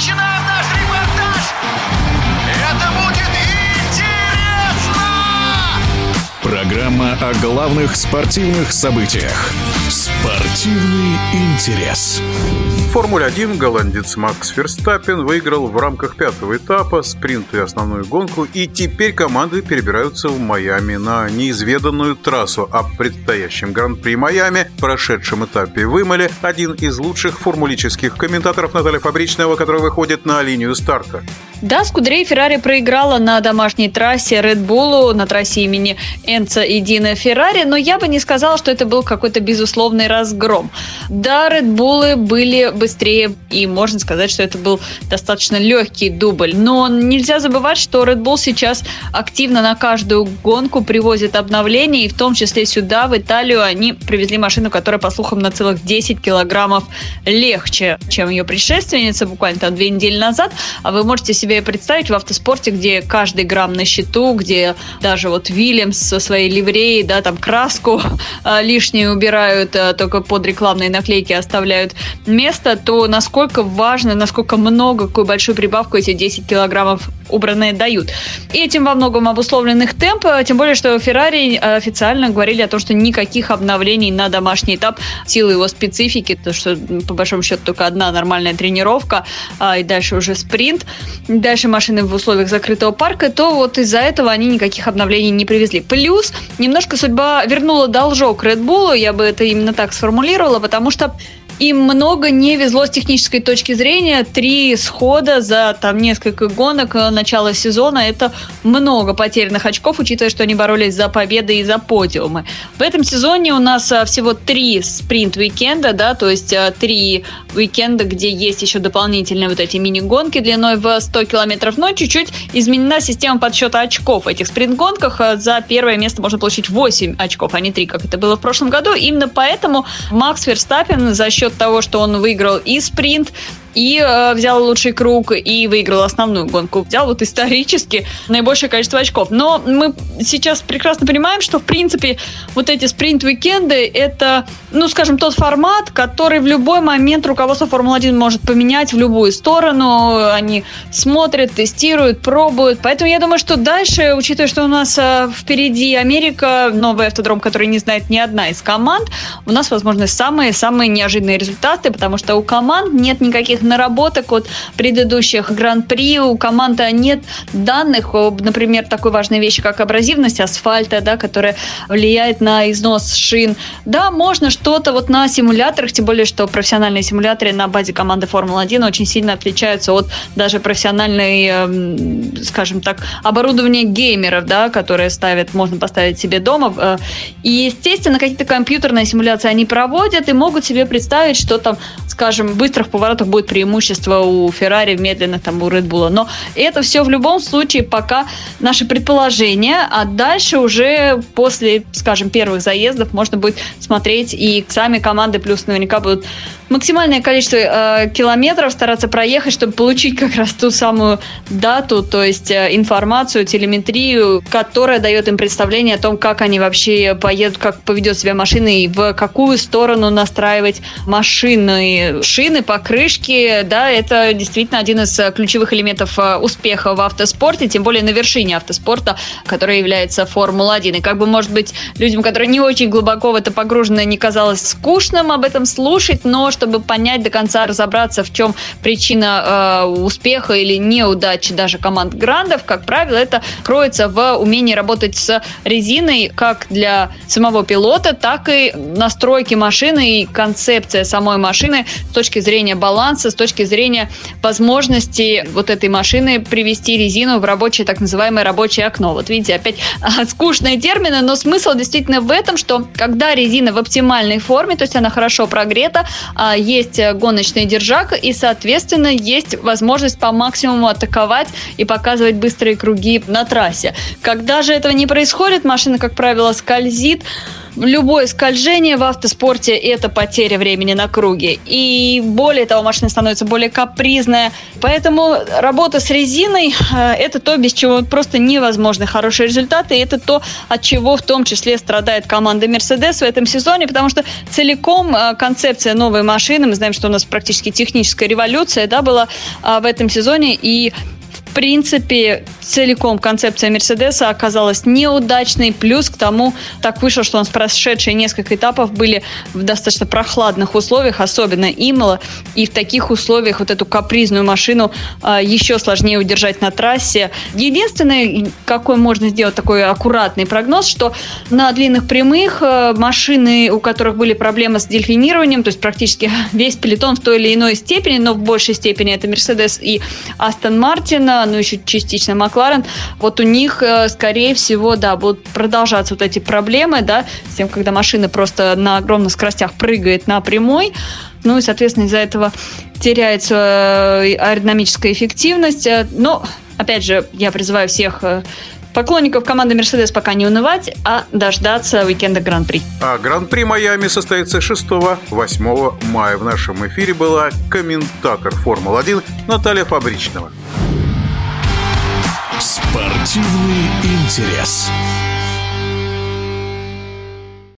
начинаем наш репортаж! Это будет интересно! Программа о главных спортивных событиях. Спортивный интерес. В Формуле-1 голландец Макс Ферстаппен выиграл в рамках пятого этапа спринт и основную гонку, и теперь команды перебираются в Майами на неизведанную трассу. О предстоящем Гран-при Майами, прошедшем этапе в Имале, один из лучших формулических комментаторов Наталья Фабричного, которая выходит на линию старта. Да, Скудерей Феррари проиграла на домашней трассе Red Bull, на трассе имени Энца и Дина Феррари, но я бы не сказала, что это был какой-то безусловный разгром. Да, Bull были быстрее, и можно сказать, что это был достаточно легкий дубль. Но нельзя забывать, что Red Bull сейчас активно на каждую гонку привозит обновления, и в том числе сюда, в Италию, они привезли машину, которая, по слухам, на целых 10 килограммов легче, чем ее предшественница буквально там две недели назад. А вы можете себе себе представить в автоспорте, где каждый грамм на счету, где даже вот Вильямс со своей ливреей, да, там краску а, лишнюю убирают, а, только под рекламные наклейки оставляют место, то насколько важно, насколько много, какую большую прибавку эти 10 килограммов убранные дают. И этим во многом обусловлен их темп, тем более, что Феррари официально говорили о том, что никаких обновлений на домашний этап силы его специфики, то что по большому счету только одна нормальная тренировка, а, и дальше уже спринт дальше машины в условиях закрытого парка, то вот из-за этого они никаких обновлений не привезли. Плюс немножко судьба вернула должок Red Bull, я бы это именно так сформулировала, потому что им много не везло с технической точки зрения. Три схода за там несколько гонок э, начала сезона – это много потерянных очков, учитывая, что они боролись за победы и за подиумы. В этом сезоне у нас э, всего три спринт-викенда, да, то есть э, три уикенда, где есть еще дополнительные вот эти мини-гонки длиной в 100 километров, но чуть-чуть изменена система подсчета очков. В этих спринт-гонках за первое место можно получить 8 очков, а не 3, как это было в прошлом году. Именно поэтому Макс Верстаппин за счет счет того, что он выиграл и спринт, и э, взял лучший круг и выиграл основную гонку. Взял вот исторически наибольшее количество очков. Но мы сейчас прекрасно понимаем, что в принципе вот эти спринт-викенды это, ну скажем, тот формат, который в любой момент руководство Формулы-1 может поменять в любую сторону. Они смотрят, тестируют, пробуют. Поэтому я думаю, что дальше, учитывая, что у нас э, впереди Америка, новый автодром, который не знает ни одна из команд, у нас, возможно, самые-самые неожиданные результаты, потому что у команд нет никаких наработок от предыдущих гран-при, у команды нет данных например, такой важной вещи, как абразивность асфальта, да, которая влияет на износ шин. Да, можно что-то вот на симуляторах, тем более, что профессиональные симуляторы на базе команды Формулы-1 очень сильно отличаются от даже профессиональной, эм, скажем так, оборудования геймеров, да, которые ставят, можно поставить себе дома. Э, и, естественно, какие-то компьютерные симуляции они проводят и могут себе представить, что там, скажем, быстрых поворотах будет преимущество у Феррари, в медленных там у Bull. Но это все в любом случае пока наши предположения, а дальше уже после, скажем, первых заездов можно будет смотреть и сами команды плюс наверняка будут максимальное количество э, километров стараться проехать, чтобы получить как раз ту самую дату, то есть э, информацию, телеметрию, которая дает им представление о том, как они вообще поедут, как поведет себя машина и в какую сторону настраивать машины. Шины, покрышки, да, это действительно один из э, ключевых элементов э, успеха в автоспорте, тем более на вершине автоспорта, который является Формула-1. И как бы, может быть, людям, которые не очень глубоко в это погружены, не казалось скучным об этом слушать, но чтобы понять до конца, разобраться, в чем причина э, успеха или неудачи даже команд грандов, как правило, это кроется в умении работать с резиной как для самого пилота, так и настройки машины и концепция самой машины с точки зрения баланса, с точки зрения возможности вот этой машины привести резину в рабочее, так называемое рабочее окно. Вот видите, опять скучные термины, но смысл действительно в этом, что когда резина в оптимальной форме, то есть она хорошо прогрета, а есть э, гоночный держак, и, соответственно, есть возможность по максимуму атаковать и показывать быстрые круги на трассе. Когда же этого не происходит, машина, как правило, скользит, любое скольжение в автоспорте – это потеря времени на круге. И более того, машина становится более капризная. Поэтому работа с резиной э, – это то, без чего просто невозможны хорошие результаты. И это то, от чего в том числе страдает команда Mercedes в этом сезоне, потому что целиком э, концепция новой машины, мы знаем, что у нас практически техническая революция да, была э, в этом сезоне, и в принципе, целиком концепция Мерседеса оказалась неудачной. Плюс к тому так вышло, что у нас прошедшие несколько этапов были в достаточно прохладных условиях, особенно Имола. И в таких условиях вот эту капризную машину а, еще сложнее удержать на трассе. Единственное, какой можно сделать такой аккуратный прогноз, что на длинных прямых а, машины, у которых были проблемы с дельфинированием, то есть практически весь пелетон в той или иной степени, но в большей степени это Мерседес и Астон Мартин, ну еще частично Макларен, вот у них, э, скорее всего, да, будут продолжаться вот эти проблемы, да, с тем, когда машина просто на огромных скоростях прыгает на прямой, ну и, соответственно, из-за этого теряется э, аэродинамическая эффективность. Э, но, опять же, я призываю всех поклонников команды Мерседес пока не унывать, а дождаться уикенда Гран-при. А Гран-при Майами состоится 6-8 мая. В нашем эфире была комментатор Формулы-1 Наталья Фабричного. Спортивный интерес.